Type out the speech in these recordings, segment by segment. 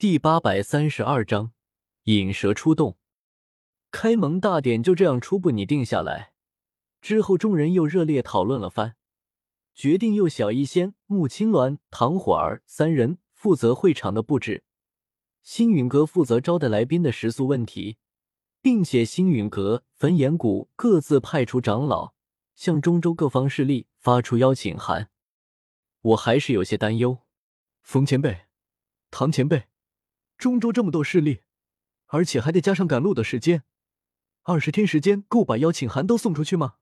第八百三十二章引蛇出洞。开蒙大典就这样初步拟定下来。之后，众人又热烈讨论了番，决定由小医仙、穆青鸾、唐火儿三人负责会场的布置，星陨阁负责招待来宾的食宿问题，并且星陨阁、焚炎谷各自派出长老，向中州各方势力发出邀请函。我还是有些担忧，冯前辈、唐前辈。中州这么多势力，而且还得加上赶路的时间，二十天时间够把邀请函都送出去吗？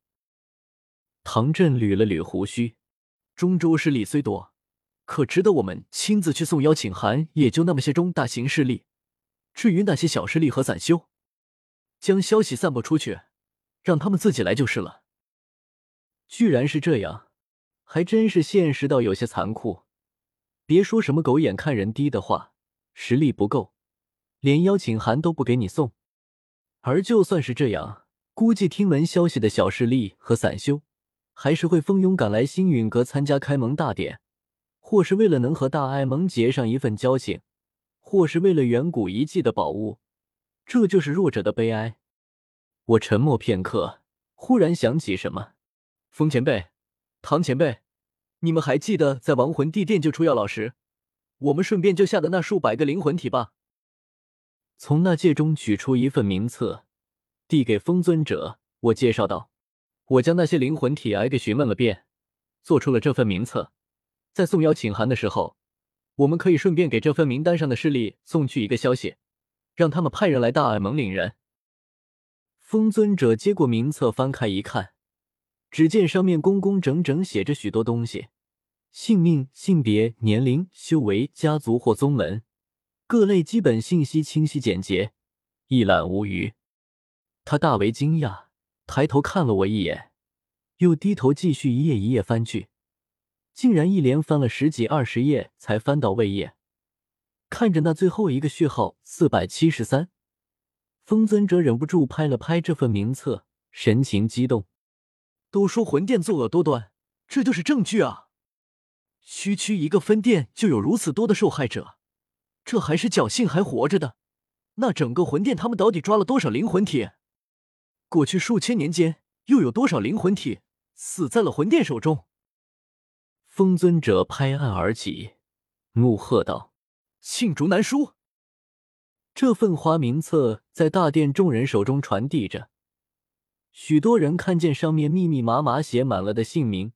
唐振捋了捋胡须，中州势力虽多，可值得我们亲自去送邀请函也就那么些中大型势力。至于那些小势力和散修，将消息散播出去，让他们自己来就是了。居然是这样，还真是现实到有些残酷。别说什么狗眼看人低的话。实力不够，连邀请函都不给你送。而就算是这样，估计听闻消息的小势力和散修，还是会蜂拥赶来星陨阁参加开蒙大典，或是为了能和大爱盟结上一份交情，或是为了远古遗迹的宝物。这就是弱者的悲哀。我沉默片刻，忽然想起什么：风前辈、唐前辈，你们还记得在亡魂地殿救出药老时？我们顺便就下的那数百个灵魂体吧。从那戒中取出一份名册，递给风尊者。我介绍道：“我将那些灵魂体挨个询问了遍，做出了这份名册。在送邀请函的时候，我们可以顺便给这份名单上的势力送去一个消息，让他们派人来大爱盟领人。”风尊者接过名册，翻开一看，只见上面工工整整写着许多东西。姓名、性别、年龄、修为、家族或宗门，各类基本信息清晰简洁，一览无余。他大为惊讶，抬头看了我一眼，又低头继续一页一页翻去，竟然一连翻了十几二十页才翻到位页。看着那最后一个序号四百七十三，风尊者忍不住拍了拍这份名册，神情激动：“都说魂殿作恶多端，这就是证据啊！”区区一个分店就有如此多的受害者，这还是侥幸还活着的。那整个魂殿他们到底抓了多少灵魂体？过去数千年间又有多少灵魂体死在了魂殿手中？风尊者拍案而起，怒喝道：“罄竹难书！”这份花名册在大殿众人手中传递着，许多人看见上面密密麻麻写满了的姓名，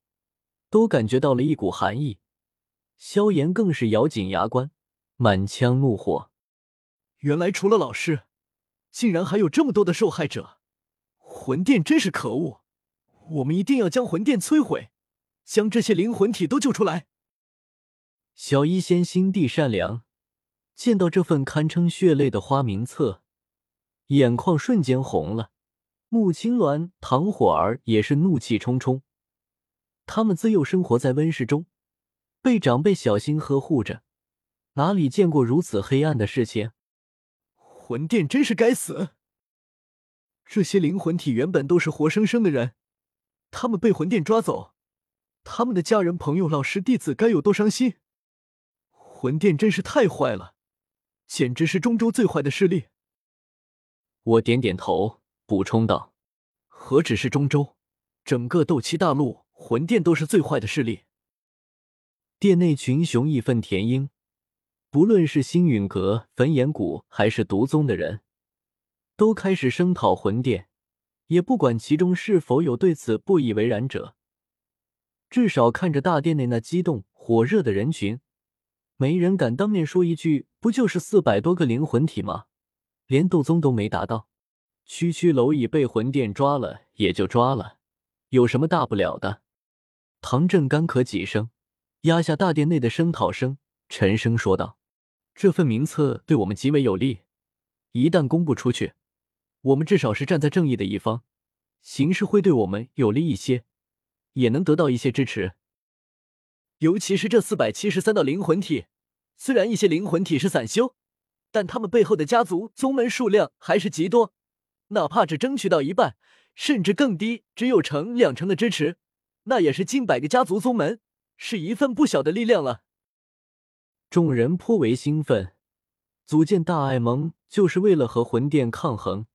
都感觉到了一股寒意。萧炎更是咬紧牙关，满腔怒火。原来除了老师，竟然还有这么多的受害者！魂殿真是可恶！我们一定要将魂殿摧毁，将这些灵魂体都救出来。小医仙心地善良，见到这份堪称血泪的花名册，眼眶瞬间红了。穆青鸾、唐火儿也是怒气冲冲，他们自幼生活在温室中。被长辈小心呵护着，哪里见过如此黑暗的事情？魂殿真是该死！这些灵魂体原本都是活生生的人，他们被魂殿抓走，他们的家人、朋友、老师、弟子该有多伤心！魂殿真是太坏了，简直是中州最坏的势力。我点点头，补充道：“何止是中州，整个斗气大陆，魂殿都是最坏的势力。”殿内群雄义愤填膺，不论是星陨阁、焚炎谷还是毒宗的人，都开始声讨魂殿，也不管其中是否有对此不以为然者。至少看着大殿内那激动火热的人群，没人敢当面说一句“不就是四百多个灵魂体吗？连斗宗都没达到，区区蝼蚁被魂殿抓了也就抓了，有什么大不了的？”唐振干咳几声。压下大殿内的声讨声，沉声说道：“这份名册对我们极为有利，一旦公布出去，我们至少是站在正义的一方，形势会对我们有利一些，也能得到一些支持。尤其是这四百七十三道灵魂体，虽然一些灵魂体是散修，但他们背后的家族宗门数量还是极多，哪怕只争取到一半，甚至更低，只有成两成的支持，那也是近百个家族宗门。”是一份不小的力量了。众人颇为兴奋，组建大爱盟就是为了和魂殿抗衡。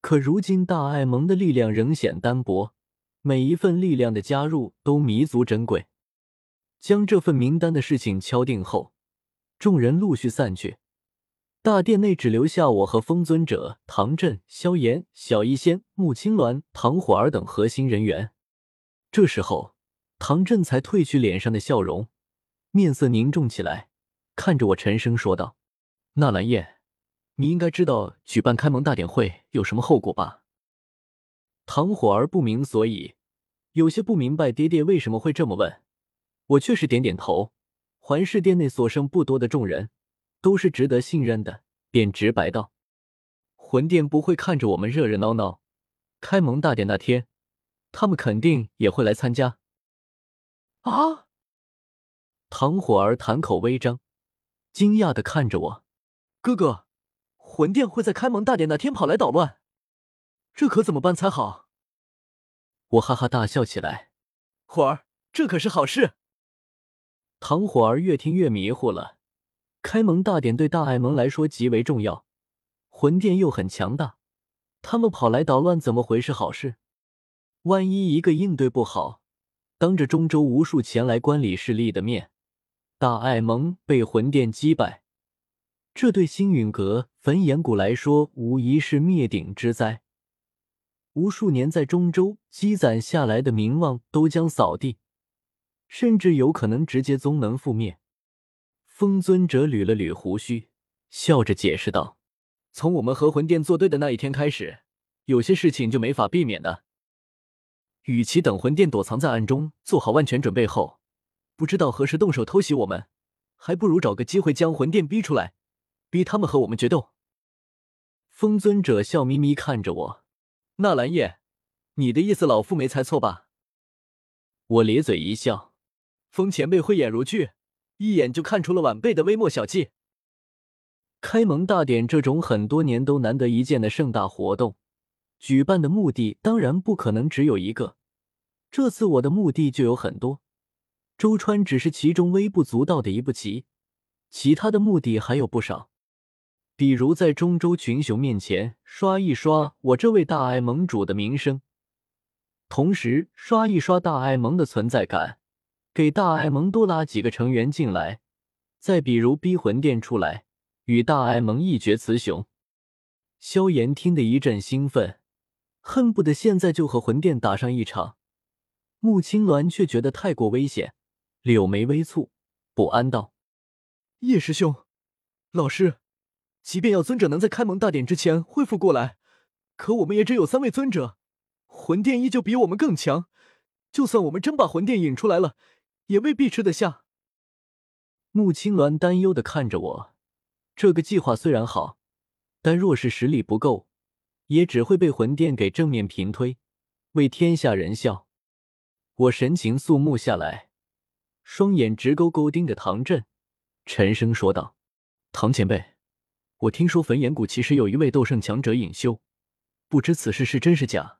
可如今大爱盟的力量仍显单薄，每一份力量的加入都弥足珍贵。将这份名单的事情敲定后，众人陆续散去，大殿内只留下我和风尊者、唐振、萧炎、小医仙、穆青鸾、唐火儿等核心人员。这时候，唐振才褪去脸上的笑容，面色凝重起来，看着我沉声说道：“纳兰叶。”你应该知道举办开蒙大典会有什么后果吧？唐火儿不明所以，有些不明白爹爹为什么会这么问。我却是点点头。环视殿内所剩不多的众人，都是值得信任的，便直白道：“魂殿不会看着我们热热闹闹，开蒙大典那天，他们肯定也会来参加。”啊！唐火儿谈口微张，惊讶的看着我，哥哥。魂殿会在开蒙大典那天跑来捣乱，这可怎么办才好？我哈哈大笑起来。火儿，这可是好事。唐火儿越听越迷糊了。开蒙大典对大爱盟来说极为重要，魂殿又很强大，他们跑来捣乱怎么回事？好事？万一一个应对不好，当着中州无数前来观礼势力的面，大爱盟被魂殿击败。这对星陨阁、焚炎谷来说，无疑是灭顶之灾。无数年在中州积攒下来的名望都将扫地，甚至有可能直接宗门覆灭。风尊者捋了捋胡须，笑着解释道：“从我们和魂殿作对的那一天开始，有些事情就没法避免的。与其等魂殿躲藏在暗中，做好万全准备后，不知道何时动手偷袭我们，还不如找个机会将魂殿逼出来。”逼他们和我们决斗。风尊者笑眯眯看着我，纳兰叶，你的意思老夫没猜错吧？我咧嘴一笑，风前辈慧眼如炬，一眼就看出了晚辈的微末小计。开蒙大典这种很多年都难得一见的盛大活动，举办的目的当然不可能只有一个。这次我的目的就有很多，周川只是其中微不足道的一步棋，其他的目的还有不少。比如在中州群雄面前刷一刷我这位大爱盟主的名声，同时刷一刷大爱盟的存在感，给大爱盟多拉几个成员进来。再比如逼魂殿出来与大爱盟一决雌雄。萧炎听得一阵兴奋，恨不得现在就和魂殿打上一场。穆青鸾却觉得太过危险，柳眉微蹙，不安道：“叶师兄，老师。”即便药尊者能在开蒙大典之前恢复过来，可我们也只有三位尊者，魂殿依旧比我们更强。就算我们真把魂殿引出来了，也未必吃得下。穆青鸾担忧的看着我，这个计划虽然好，但若是实力不够，也只会被魂殿给正面平推，为天下人笑。我神情肃穆下来，双眼直勾勾盯着唐振，沉声说道：“唐前辈。”我听说焚炎谷其实有一位斗圣强者隐修，不知此事是真是假。